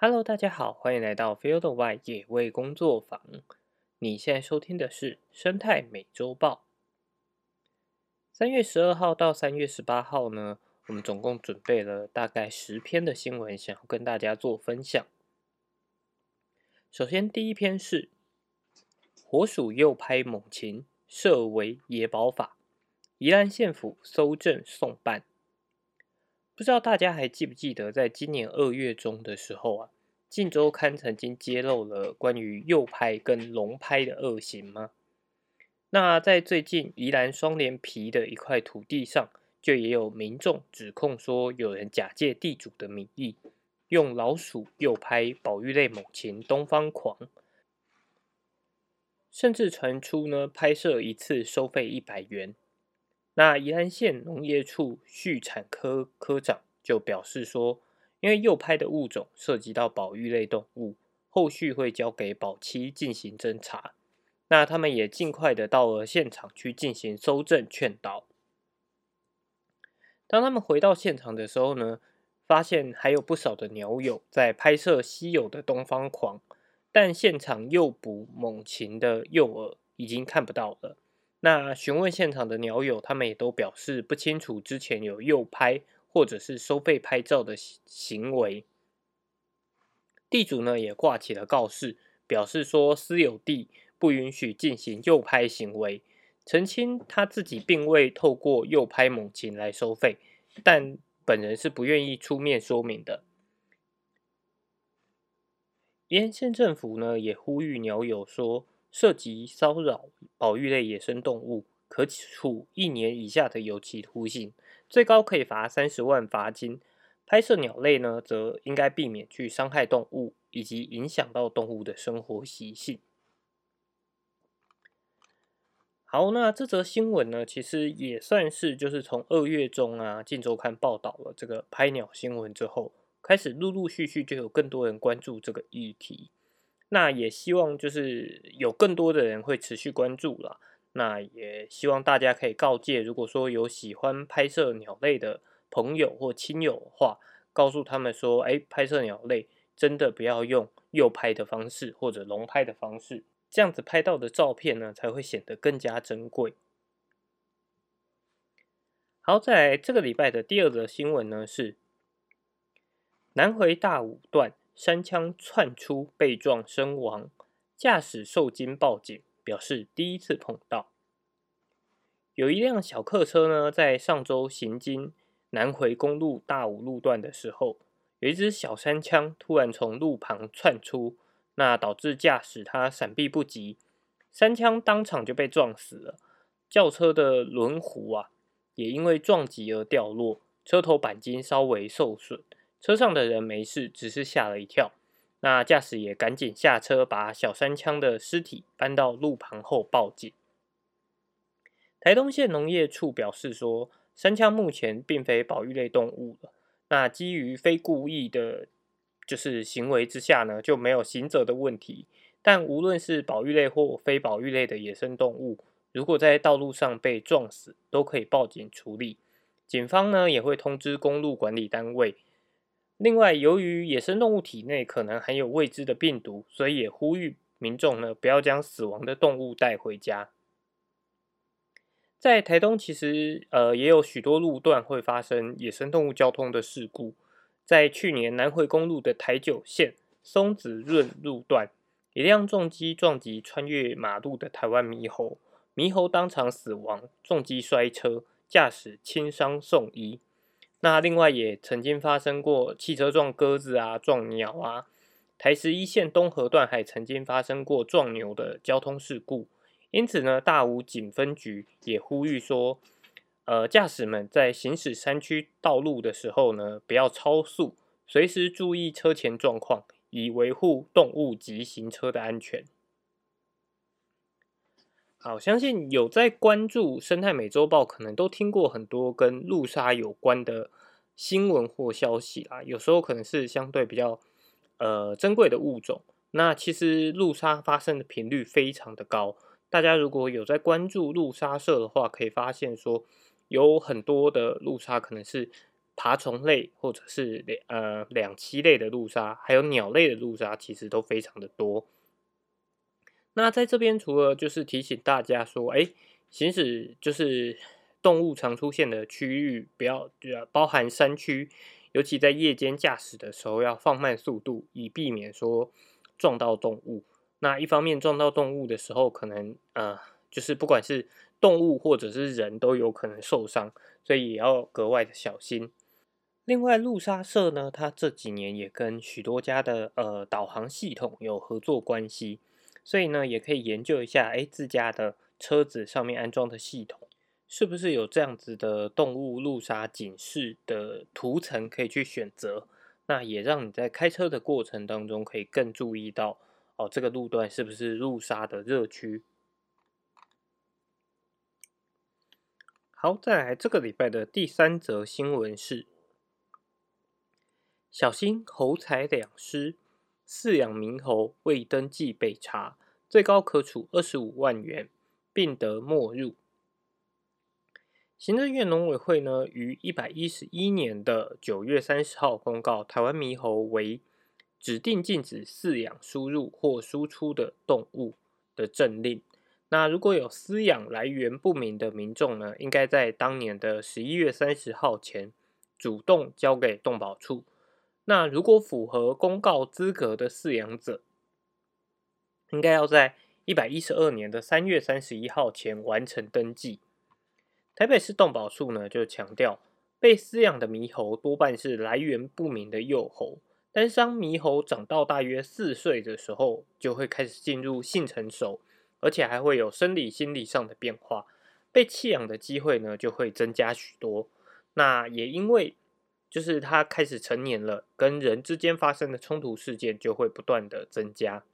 Hello，大家好，欢迎来到 Field Y 野味工作坊。你现在收听的是《生态美洲豹》。三月十二号到三月十八号呢，我们总共准备了大概十篇的新闻，想要跟大家做分享。首先，第一篇是火鼠诱拍猛禽，设为野保法，宜兰县府搜证送办。不知道大家还记不记得，在今年二月中的时候啊，《镜周刊》曾经揭露了关于诱拍跟龙拍的恶行吗？那在最近宜兰双连皮的一块土地上，就也有民众指控说，有人假借地主的名义，用老鼠诱拍保育类猛禽东方狂，甚至传出呢拍摄一次收费一百元。那宜兰县农业处畜产科科长就表示说，因为诱拍的物种涉及到保育类动物，后续会交给保期进行侦查。那他们也尽快的到了现场去进行搜证劝导。当他们回到现场的时候呢，发现还有不少的鸟友在拍摄稀有的东方狂，但现场诱捕猛禽的诱饵已经看不到了。那询问现场的鸟友，他们也都表示不清楚之前有诱拍或者是收费拍照的行为。地主呢也挂起了告示，表示说私有地不允许进行诱拍行为，澄清他自己并未透过诱拍猛禽来收费，但本人是不愿意出面说明的。沿线政府呢也呼吁鸟友说。涉及骚扰保育类野生动物，可处一年以下的有期徒刑，最高可以罚三十万罚金。拍摄鸟类呢，则应该避免去伤害动物，以及影响到动物的生活习性。好，那这则新闻呢，其实也算是就是从二月中啊，《镜周刊》报道了这个拍鸟新闻之后，开始陆陆续续就有更多人关注这个议题。那也希望就是有更多的人会持续关注了。那也希望大家可以告诫，如果说有喜欢拍摄鸟类的朋友或亲友的话，告诉他们说：，哎，拍摄鸟类真的不要用右拍的方式或者龙拍的方式，这样子拍到的照片呢才会显得更加珍贵。好，在这个礼拜的第二则新闻呢是南回大五段。山枪窜出被撞身亡，驾驶受惊报警，表示第一次碰到。有一辆小客车呢，在上周行经南回公路大五路段的时候，有一只小山枪突然从路旁窜出，那导致驾驶他闪避不及，山枪当场就被撞死了。轿车的轮毂啊，也因为撞击而掉落，车头钣金稍微受损。车上的人没事，只是吓了一跳。那驾驶也赶紧下车，把小山枪的尸体搬到路旁后报警。台东县农业处表示说，山枪目前并非保育类动物了。那基于非故意的，就是行为之下呢，就没有行者的问题。但无论是保育类或非保育类的野生动物，如果在道路上被撞死，都可以报警处理。警方呢也会通知公路管理单位。另外，由于野生动物体内可能含有未知的病毒，所以也呼吁民众呢不要将死亡的动物带回家。在台东，其实呃也有许多路段会发生野生动物交通的事故。在去年南回公路的台九线松子润路段，一辆重机撞击穿越马路的台湾猕猴，猕猴当场死亡，重机摔车，驾驶轻伤送医。那另外也曾经发生过汽车撞鸽子啊、撞鸟啊，台十一线东河段还曾经发生过撞牛的交通事故。因此呢，大武警分局也呼吁说，呃，驾驶们在行驶山区道路的时候呢，不要超速，随时注意车前状况，以维护动物及行车的安全。好，相信有在关注生态美洲豹，可能都听过很多跟陆鲨有关的新闻或消息啦。有时候可能是相对比较呃珍贵的物种，那其实陆鲨发生的频率非常的高。大家如果有在关注陆鲨社的话，可以发现说有很多的陆鲨可能是爬虫类或者是两呃两栖类的陆鲨，还有鸟类的陆鲨，其实都非常的多。那在这边除了就是提醒大家说，哎，行驶就是动物常出现的区域，不要包含山区，尤其在夜间驾驶的时候要放慢速度，以避免说撞到动物。那一方面撞到动物的时候，可能呃就是不管是动物或者是人都有可能受伤，所以也要格外的小心。另外，路沙社呢，它这几年也跟许多家的呃导航系统有合作关系，所以呢，也可以研究一下，哎，自家的车子上面安装的系统是不是有这样子的动物路杀警示的图层可以去选择，那也让你在开车的过程当中可以更注意到哦，这个路段是不是路杀的热区。好，再来这个礼拜的第三则新闻是：小心猴财两失，饲养猕猴未登记被查，最高可处二十五万元，并得没入。行政院农委会呢，于一百一十一年的九月三十号公告，台湾猕猴为指定禁止饲养、输入或输出的动物的政令。那如果有饲养来源不明的民众呢，应该在当年的十一月三十号前主动交给动保处。那如果符合公告资格的饲养者，应该要在一百一十二年的三月三十一号前完成登记。台北市动保处呢就强调，被饲养的猕猴多半是来源不明的幼猴，但是当猕猴长到大约四岁的时候，就会开始进入性成熟。而且还会有生理、心理上的变化，被弃养的机会呢就会增加许多。那也因为就是它开始成年了，跟人之间发生的冲突事件就会不断的增加。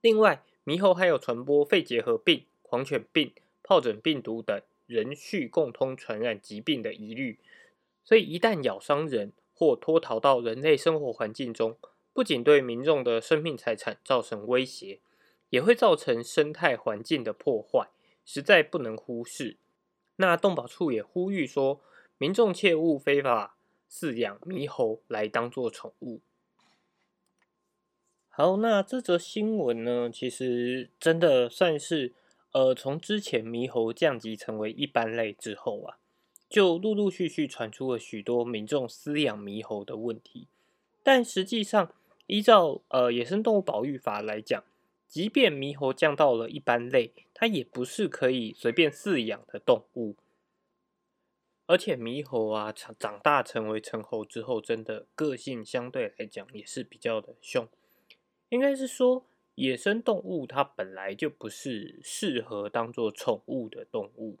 另外，猕猴还有传播肺结核病、狂犬病、疱疹病毒等人畜共通传染疾病的疑虑，所以一旦咬伤人或脱逃到人类生活环境中，不仅对民众的生命财产造成威胁。也会造成生态环境的破坏，实在不能忽视。那动保处也呼吁说，民众切勿非法饲养猕猴来当做宠物。好，那这则新闻呢，其实真的算是，呃，从之前猕猴降级成为一般类之后啊，就陆陆续续传出了许多民众饲养猕猴的问题。但实际上，依照呃野生动物保育法来讲，即便猕猴降到了一般类，它也不是可以随便饲养的动物。而且猕猴啊，长长大成为成猴之后，真的个性相对来讲也是比较的凶。应该是说，野生动物它本来就不是适合当做宠物的动物。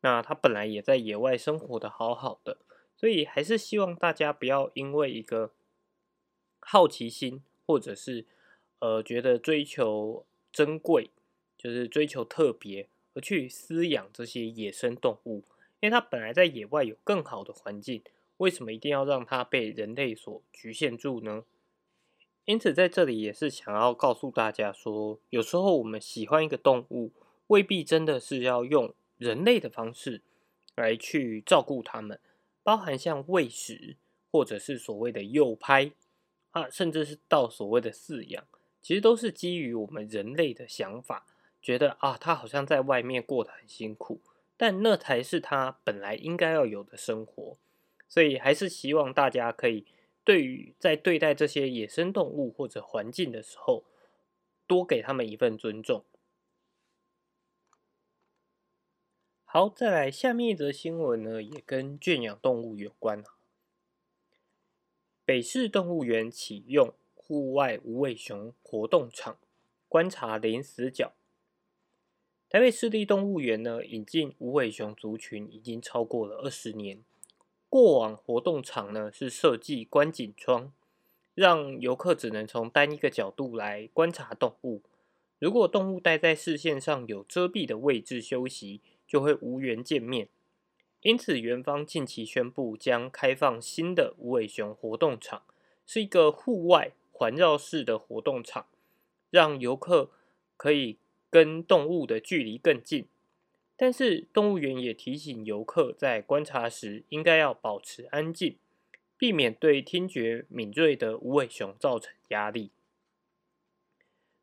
那它本来也在野外生活的好好的，所以还是希望大家不要因为一个好奇心或者是。呃，觉得追求珍贵，就是追求特别，而去饲养这些野生动物，因为它本来在野外有更好的环境，为什么一定要让它被人类所局限住呢？因此，在这里也是想要告诉大家说，有时候我们喜欢一个动物，未必真的是要用人类的方式来去照顾它们，包含像喂食，或者是所谓的诱拍啊，甚至是到所谓的饲养。其实都是基于我们人类的想法，觉得啊，它好像在外面过得很辛苦，但那才是他本来应该要有的生活。所以还是希望大家可以对于在对待这些野生动物或者环境的时候，多给他们一份尊重。好，再来下面一则新闻呢，也跟圈养动物有关北市动物园启用。户外无尾熊活动场观察零死角。台北市立动物园呢，引进无尾熊族群已经超过了二十年。过往活动场呢是设计观景窗，让游客只能从单一个角度来观察动物。如果动物待在视线上有遮蔽的位置休息，就会无缘见面。因此，园方近期宣布将开放新的无尾熊活动场，是一个户外。环绕式的活动场，让游客可以跟动物的距离更近。但是动物园也提醒游客在观察时应该要保持安静，避免对听觉敏锐的无尾熊造成压力。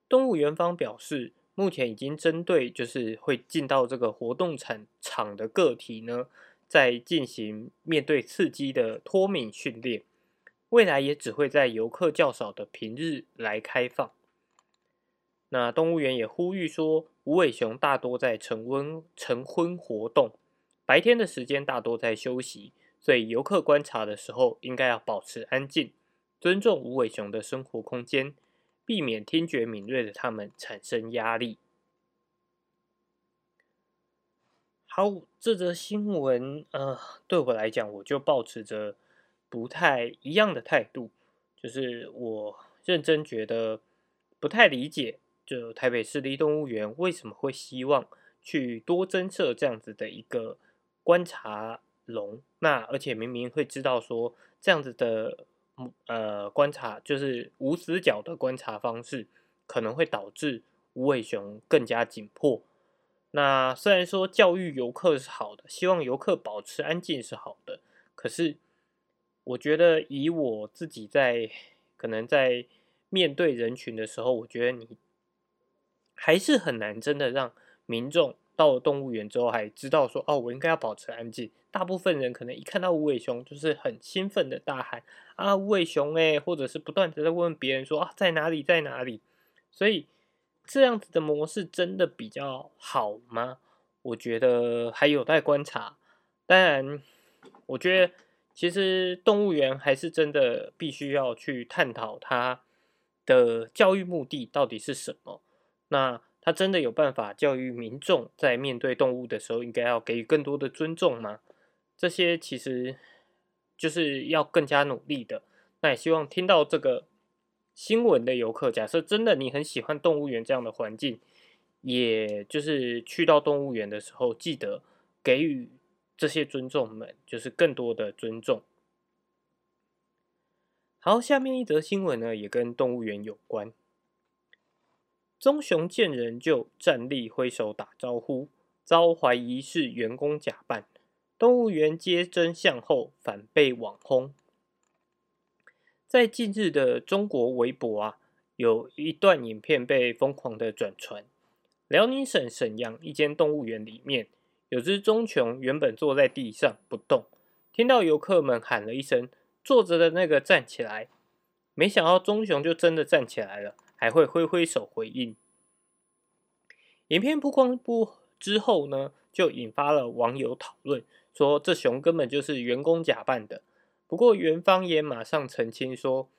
动物园方表示，目前已经针对就是会进到这个活动场场的个体呢，在进行面对刺激的脱敏训练。未来也只会在游客较少的平日来开放。那动物园也呼吁说，无尾熊大多在晨温晨昏活动，白天的时间大多在休息，所以游客观察的时候应该要保持安静，尊重无尾熊的生活空间，避免听觉敏锐的它们产生压力。好，这则新闻，呃，对我来讲，我就保持着不太一样的态度，就是我认真觉得不太理解。就台北市立动物园为什么会希望去多增设这样子的一个观察笼？那而且明明会知道说这样子的呃观察就是无死角的观察方式，可能会导致无尾熊更加紧迫。那虽然说教育游客是好的，希望游客保持安静是好的，可是我觉得以我自己在可能在面对人群的时候，我觉得你。还是很难真的让民众到了动物园之后还知道说哦，我应该要保持安静。大部分人可能一看到无尾熊就是很兴奋的大喊啊无尾熊哎，或者是不断的在问别人说啊在哪里在哪里。所以这样子的模式真的比较好吗？我觉得还有待观察。当然，我觉得其实动物园还是真的必须要去探讨它的教育目的到底是什么。那他真的有办法教育民众，在面对动物的时候，应该要给予更多的尊重吗？这些其实就是要更加努力的。那也希望听到这个新闻的游客，假设真的你很喜欢动物园这样的环境，也就是去到动物园的时候，记得给予这些尊重们，就是更多的尊重。好，下面一则新闻呢，也跟动物园有关。棕熊见人就站立挥手打招呼，遭怀疑是员工假扮。动物园接真相后反被网轰。在近日的中国微博啊，有一段影片被疯狂的转传。辽宁省沈阳一间动物园里面，有只棕熊原本坐在地上不动，听到游客们喊了一声“坐着的那个站起来”，没想到棕熊就真的站起来了。还会挥挥手回应。影片曝光不之后呢，就引发了网友讨论，说这熊根本就是员工假扮的。不过园方也马上澄清说，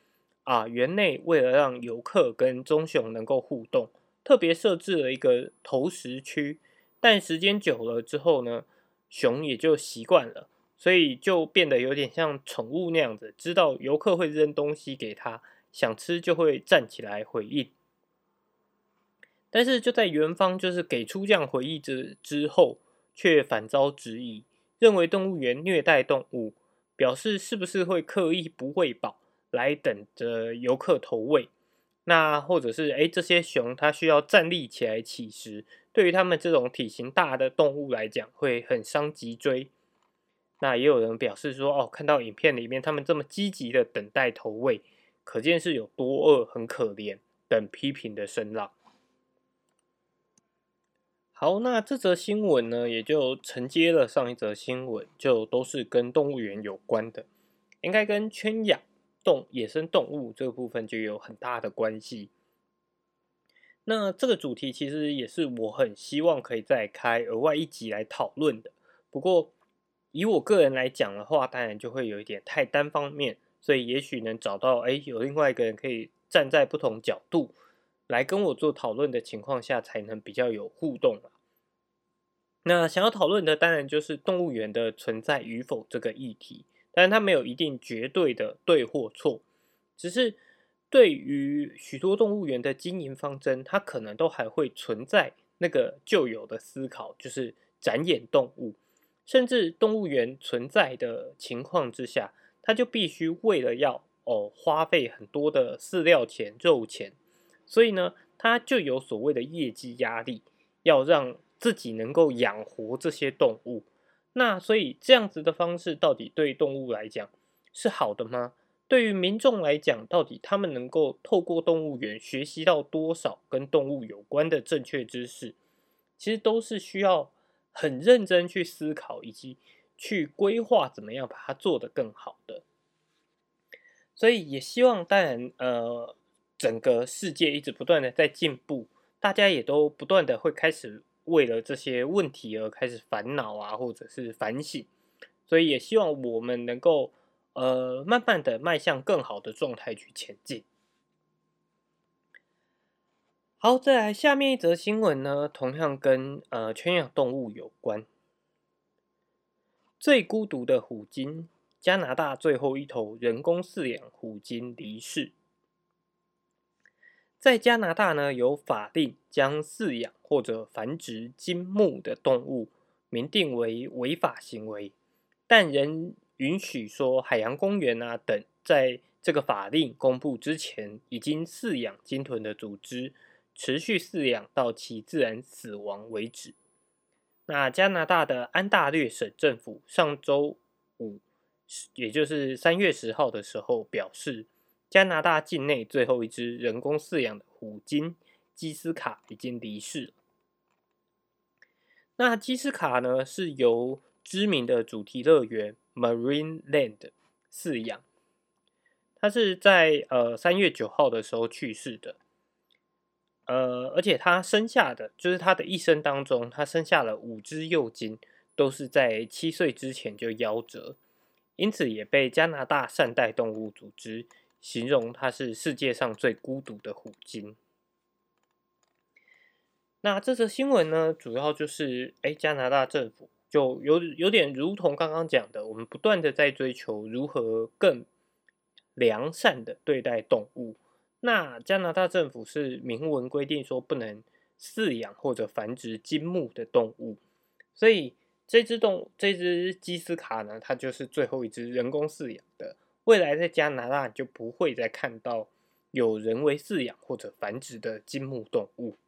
啊，园内为了让游客跟棕熊能够互动，特别设置了一个投食区。但时间久了之后呢，熊也就习惯了，所以就变得有点像宠物那样子，知道游客会扔东西给他。想吃就会站起来回应，但是就在元芳就是给出这样回应之之后，却反遭质疑，认为动物园虐待动物，表示是不是会刻意不喂饱来等着游客投喂？那或者是哎这些熊它需要站立起来乞食，对于他们这种体型大的动物来讲会很伤脊椎。那也有人表示说哦，看到影片里面他们这么积极的等待投喂。可见是有多饿，很可怜等批评的声浪。好，那这则新闻呢，也就承接了上一则新闻，就都是跟动物园有关的，应该跟圈养动野生动物这个部分就有很大的关系。那这个主题其实也是我很希望可以再开额外一集来讨论的。不过以我个人来讲的话，当然就会有一点太单方面。所以也许能找到，哎，有另外一个人可以站在不同角度来跟我做讨论的情况下，才能比较有互动那想要讨论的当然就是动物园的存在与否这个议题，但是它没有一定绝对的对或错，只是对于许多动物园的经营方针，它可能都还会存在那个旧有的思考，就是展演动物，甚至动物园存在的情况之下。他就必须为了要哦花费很多的饲料钱、肉钱，所以呢，他就有所谓的业绩压力，要让自己能够养活这些动物。那所以这样子的方式到底对动物来讲是好的吗？对于民众来讲，到底他们能够透过动物园学习到多少跟动物有关的正确知识？其实都是需要很认真去思考以及去规划怎么样把它做得更好的。所以也希望，当然，呃，整个世界一直不断的在进步，大家也都不断的会开始。为了这些问题而开始烦恼啊，或者是反省，所以也希望我们能够呃慢慢的迈向更好的状态去前进。好，再来下面一则新闻呢，同样跟呃圈养动物有关。最孤独的虎鲸，加拿大最后一头人工饲养虎鲸离世。在加拿大呢，有法令将饲养或者繁殖金木的动物明定为违法行为，但仍允许说海洋公园啊等，在这个法令公布之前，已经饲养鲸豚的组织持续饲养到其自然死亡为止。那加拿大的安大略省政府上周五，也就是三月十号的时候表示。加拿大境内最后一只人工饲养的虎鲸基斯卡已经离世了。那基斯卡呢，是由知名的主题乐园 Marine Land 饲养，它是在呃三月九号的时候去世的。呃，而且它生下的，就是它的一生当中，它生下了五只幼鲸，都是在七岁之前就夭折，因此也被加拿大善待动物组织。形容它是世界上最孤独的虎鲸。那这则新闻呢，主要就是，哎，加拿大政府就有有点如同刚刚讲的，我们不断的在追求如何更良善的对待动物。那加拿大政府是明文规定说不能饲养或者繁殖金木的动物，所以这只动物这只基斯卡呢，它就是最后一只人工饲养的。未来在加拿大就不会再看到有人为饲养或者繁殖的金木动物。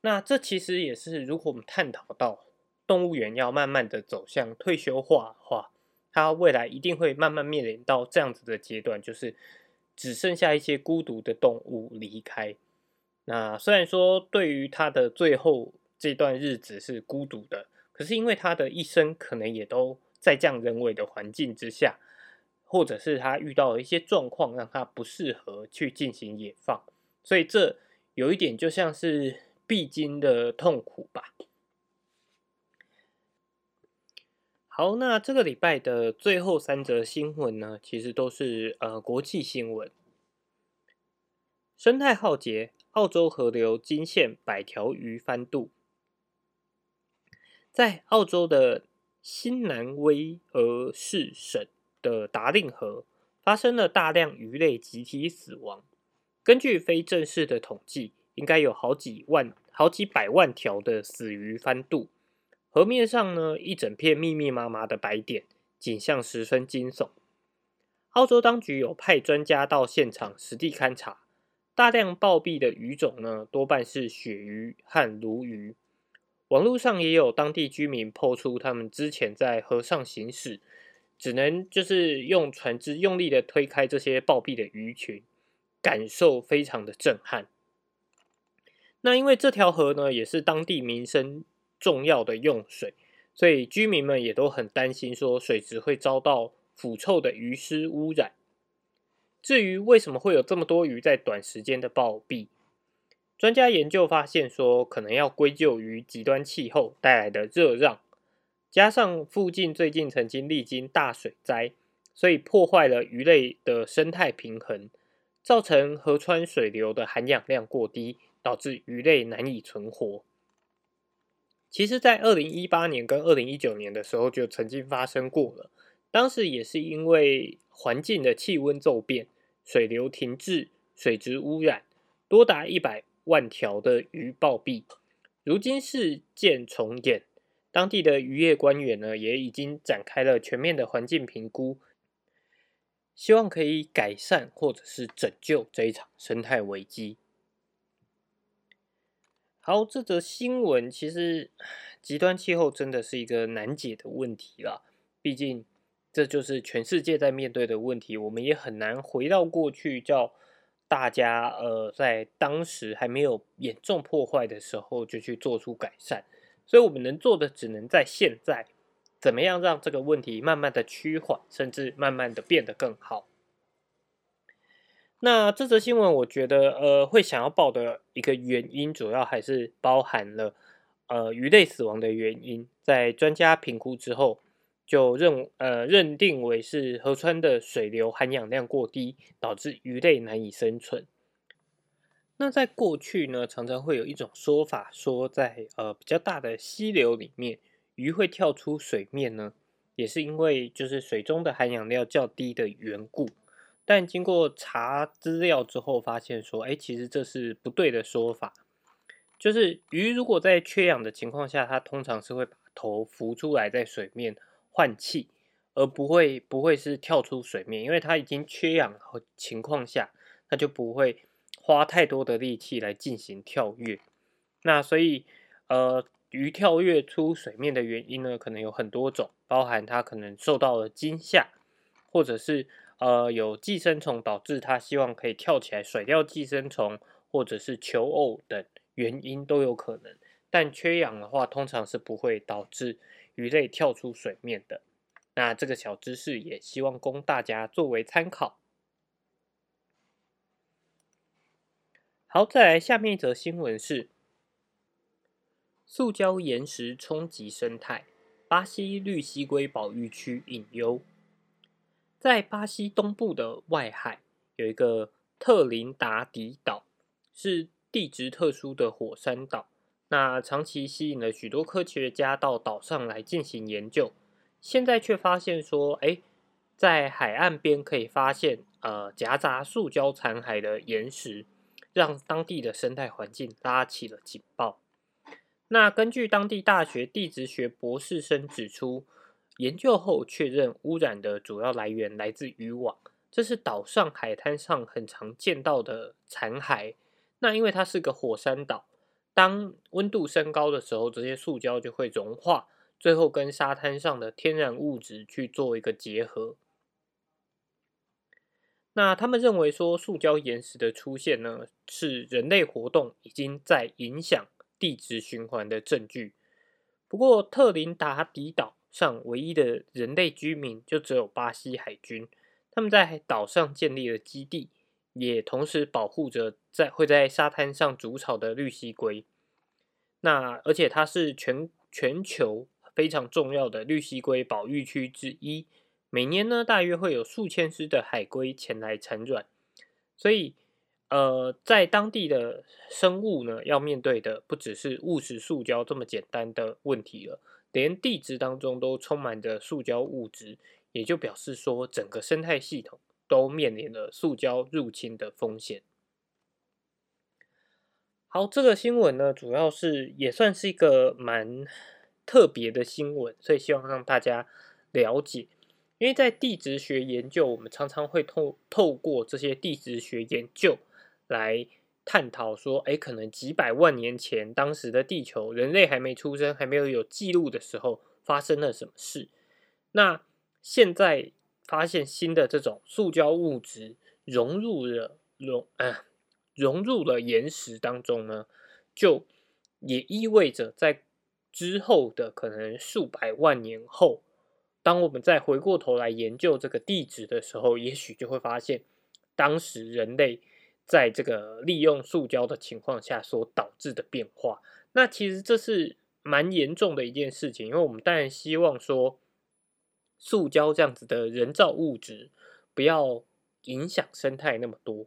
那这其实也是，如果我们探讨到动物园要慢慢的走向退休化的话，它未来一定会慢慢面临到这样子的阶段，就是只剩下一些孤独的动物离开。那虽然说对于它的最后这段日子是孤独的，可是因为它的一生可能也都在这样人为的环境之下。或者是他遇到了一些状况，让他不适合去进行野放，所以这有一点就像是必经的痛苦吧。好，那这个礼拜的最后三则新闻呢，其实都是呃国际新闻。生态浩劫，澳洲河流惊现百条鱼翻肚，在澳洲的新南威尔士省。的达令河发生了大量鱼类集体死亡。根据非正式的统计，应该有好几万、好几百万条的死鱼翻肚。河面上呢，一整片密密麻麻的白点，景象十分惊悚。澳洲当局有派专家到现场实地勘察，大量暴毙的鱼种呢，多半是鳕鱼和鲈鱼。网络上也有当地居民抛出他们之前在河上行驶。只能就是用船只用力的推开这些暴毙的鱼群，感受非常的震撼。那因为这条河呢，也是当地民生重要的用水，所以居民们也都很担心，说水质会遭到腐臭的鱼尸污染。至于为什么会有这么多鱼在短时间的暴毙，专家研究发现说，可能要归咎于极端气候带来的热浪。加上附近最近曾经历经大水灾，所以破坏了鱼类的生态平衡，造成河川水流的含氧量过低，导致鱼类难以存活。其实，在二零一八年跟二零一九年的时候就曾经发生过了，当时也是因为环境的气温骤变、水流停滞、水质污染，多达一百万条的鱼暴毙。如今事件重演。当地的渔业官员呢，也已经展开了全面的环境评估，希望可以改善或者是拯救这一场生态危机。好，这则新闻其实极端气候真的是一个难解的问题啦。毕竟这就是全世界在面对的问题，我们也很难回到过去，叫大家呃在当时还没有严重破坏的时候就去做出改善。所以我们能做的只能在现在，怎么样让这个问题慢慢的趋缓，甚至慢慢的变得更好。那这则新闻，我觉得，呃，会想要报的一个原因，主要还是包含了，呃，鱼类死亡的原因，在专家评估之后，就认，呃，认定为是河川的水流含氧量过低，导致鱼类难以生存。那在过去呢，常常会有一种说法，说在呃比较大的溪流里面，鱼会跳出水面呢，也是因为就是水中的含氧量较低的缘故。但经过查资料之后，发现说，哎，其实这是不对的说法。就是鱼如果在缺氧的情况下，它通常是会把头浮出来在水面换气，而不会不会是跳出水面，因为它已经缺氧和情况下，它就不会花太多的力气来进行跳跃。那所以，呃，鱼跳跃出水面的原因呢，可能有很多种，包含它可能受到了惊吓，或者是。呃，有寄生虫导致它希望可以跳起来甩掉寄生虫，或者是求偶等原因都有可能。但缺氧的话，通常是不会导致鱼类跳出水面的。那这个小知识也希望供大家作为参考。好，再来下面一则新闻是：塑胶岩石冲击生态，巴西绿蜥龟保育区隐忧。在巴西东部的外海有一个特林达迪岛，是地质特殊的火山岛。那长期吸引了许多科学家到岛上来进行研究。现在却发现说，哎，在海岸边可以发现呃夹杂塑胶残骸的岩石，让当地的生态环境拉起了警报。那根据当地大学地质学博士生指出。研究后确认，污染的主要来源来自渔网。这是岛上海滩上很常见到的残骸。那因为它是个火山岛，当温度升高的时候，这些塑胶就会融化，最后跟沙滩上的天然物质去做一个结合。那他们认为说，塑胶岩石的出现呢，是人类活动已经在影响地质循环的证据。不过，特林达迪岛。上唯一的人类居民就只有巴西海军，他们在岛上建立了基地，也同时保护着在会在沙滩上筑巢的绿蜥龟。那而且它是全全球非常重要的绿蜥龟保育区之一，每年呢大约会有数千只的海龟前来产卵，所以呃在当地的生物呢要面对的不只是误食塑胶这么简单的问题了。连地质当中都充满着塑胶物质，也就表示说整个生态系统都面临了塑胶入侵的风险。好，这个新闻呢，主要是也算是一个蛮特别的新闻，所以希望让大家了解。因为在地质学研究，我们常常会透透过这些地质学研究来。探讨说，哎，可能几百万年前，当时的地球，人类还没出生，还没有有记录的时候，发生了什么事？那现在发现新的这种塑胶物质融入了融啊融入了岩石当中呢，就也意味着在之后的可能数百万年后，当我们再回过头来研究这个地质的时候，也许就会发现当时人类。在这个利用塑胶的情况下所导致的变化，那其实这是蛮严重的一件事情，因为我们当然希望说，塑胶这样子的人造物质不要影响生态那么多，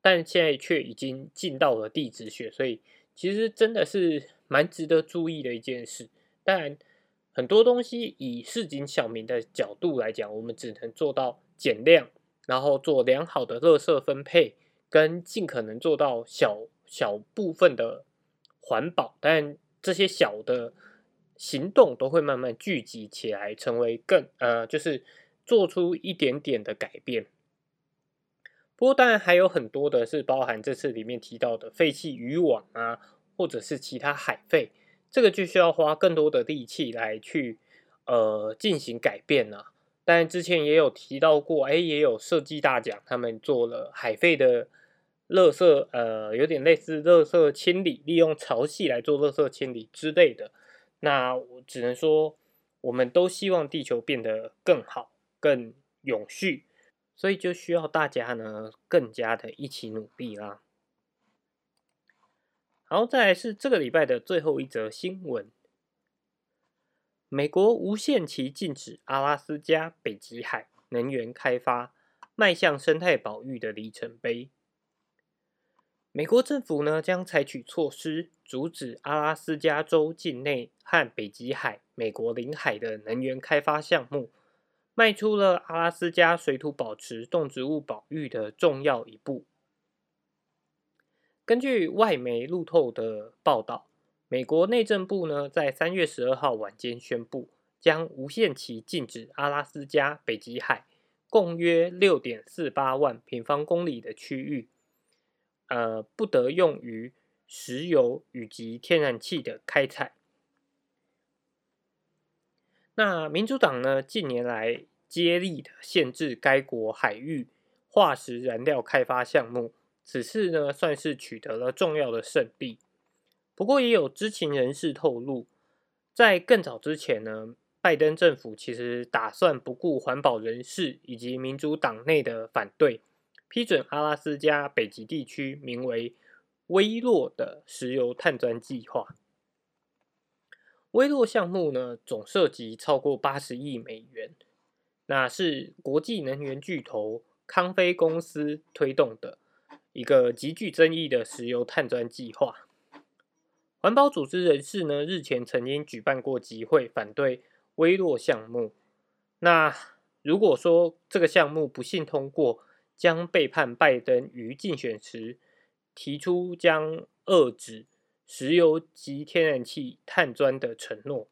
但现在却已经进到了地质学，所以其实真的是蛮值得注意的一件事。当然，很多东西以市井小民的角度来讲，我们只能做到减量，然后做良好的垃圾分配。跟尽可能做到小小部分的环保，但这些小的行动都会慢慢聚集起来，成为更呃，就是做出一点点的改变。不过，当然还有很多的是包含这次里面提到的废弃渔网啊，或者是其他海废，这个就需要花更多的力气来去呃进行改变了。但之前也有提到过，哎，也有设计大奖，他们做了海废的垃圾，呃，有点类似垃圾清理，利用潮汐来做垃圾清理之类的。那只能说，我们都希望地球变得更好、更永续，所以就需要大家呢更加的一起努力啦。好，再来是这个礼拜的最后一则新闻。美国无限期禁止阿拉斯加北极海能源开发，迈向生态保育的里程碑。美国政府呢将采取措施，阻止阿拉斯加州境内和北极海美国领海的能源开发项目，迈出了阿拉斯加水土保持、动植物保育的重要一步。根据外媒路透的报道。美国内政部呢，在三月十二号晚间宣布，将无限期禁止阿拉斯加北极海共约六点四八万平方公里的区域，呃，不得用于石油以及天然气的开采。那民主党呢，近年来接力的限制该国海域化石燃料开发项目，此次呢，算是取得了重要的胜利。不过，也有知情人士透露，在更早之前呢，拜登政府其实打算不顾环保人士以及民主党内的反对，批准阿拉斯加北极地区名为“微弱”的石油探钻计划。微弱项目呢，总涉及超过八十亿美元，那是国际能源巨头康菲公司推动的一个极具争议的石油探钻计划。环保组织人士呢，日前曾经举办过集会，反对微弱项目。那如果说这个项目不幸通过，将背叛拜登于竞选时提出将遏制石油及天然气碳钻的承诺。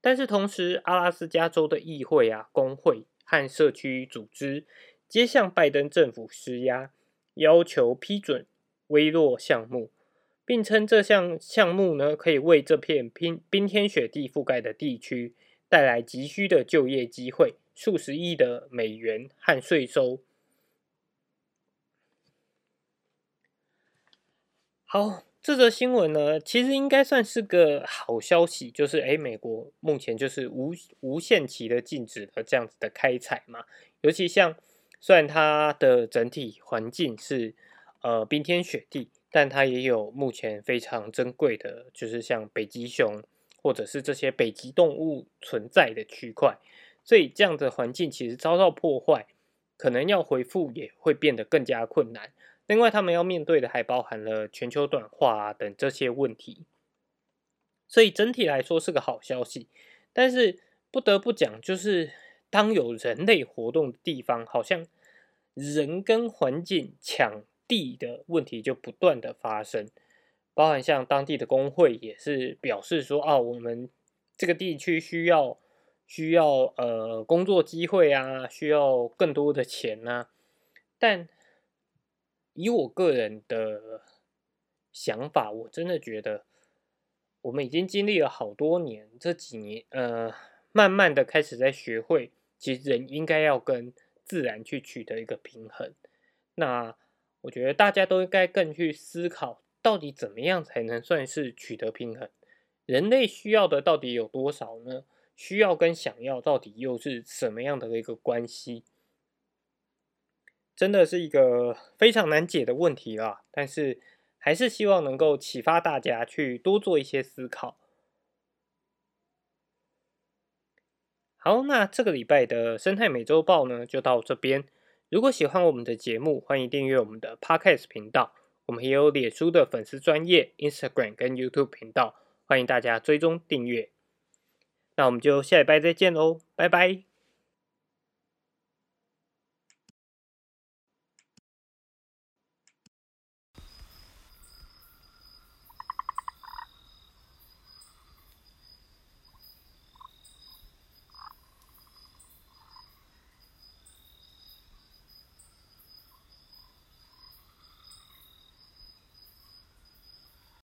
但是同时，阿拉斯加州的议会啊、工会和社区组织皆向拜登政府施压，要求批准微弱项目。并称这项项目呢，可以为这片冰冰天雪地覆盖的地区带来急需的就业机会、数十亿的美元和税收。好，这则新闻呢，其实应该算是个好消息，就是诶，美国目前就是无无限期的禁止了这样子的开采嘛。尤其像虽然它的整体环境是呃冰天雪地。但它也有目前非常珍贵的，就是像北极熊或者是这些北极动物存在的区块，所以这样的环境其实遭到破坏，可能要恢复也会变得更加困难。另外，他们要面对的还包含了全球暖化等这些问题，所以整体来说是个好消息。但是不得不讲，就是当有人类活动的地方，好像人跟环境抢。地的问题就不断的发生，包含像当地的工会也是表示说啊，我们这个地区需要需要呃工作机会啊，需要更多的钱呐。但以我个人的想法，我真的觉得我们已经经历了好多年，这几年呃，慢慢的开始在学会，其实人应该要跟自然去取得一个平衡。那我觉得大家都应该更去思考，到底怎么样才能算是取得平衡？人类需要的到底有多少呢？需要跟想要到底又是什么样的一个关系？真的是一个非常难解的问题啦。但是还是希望能够启发大家去多做一些思考。好，那这个礼拜的生态美洲豹呢，就到这边。如果喜欢我们的节目，欢迎订阅我们的 Podcast 频道。我们也有脸书的粉丝专业、Instagram 跟 YouTube 频道，欢迎大家追踪订阅。那我们就下礼拜再见喽，拜拜。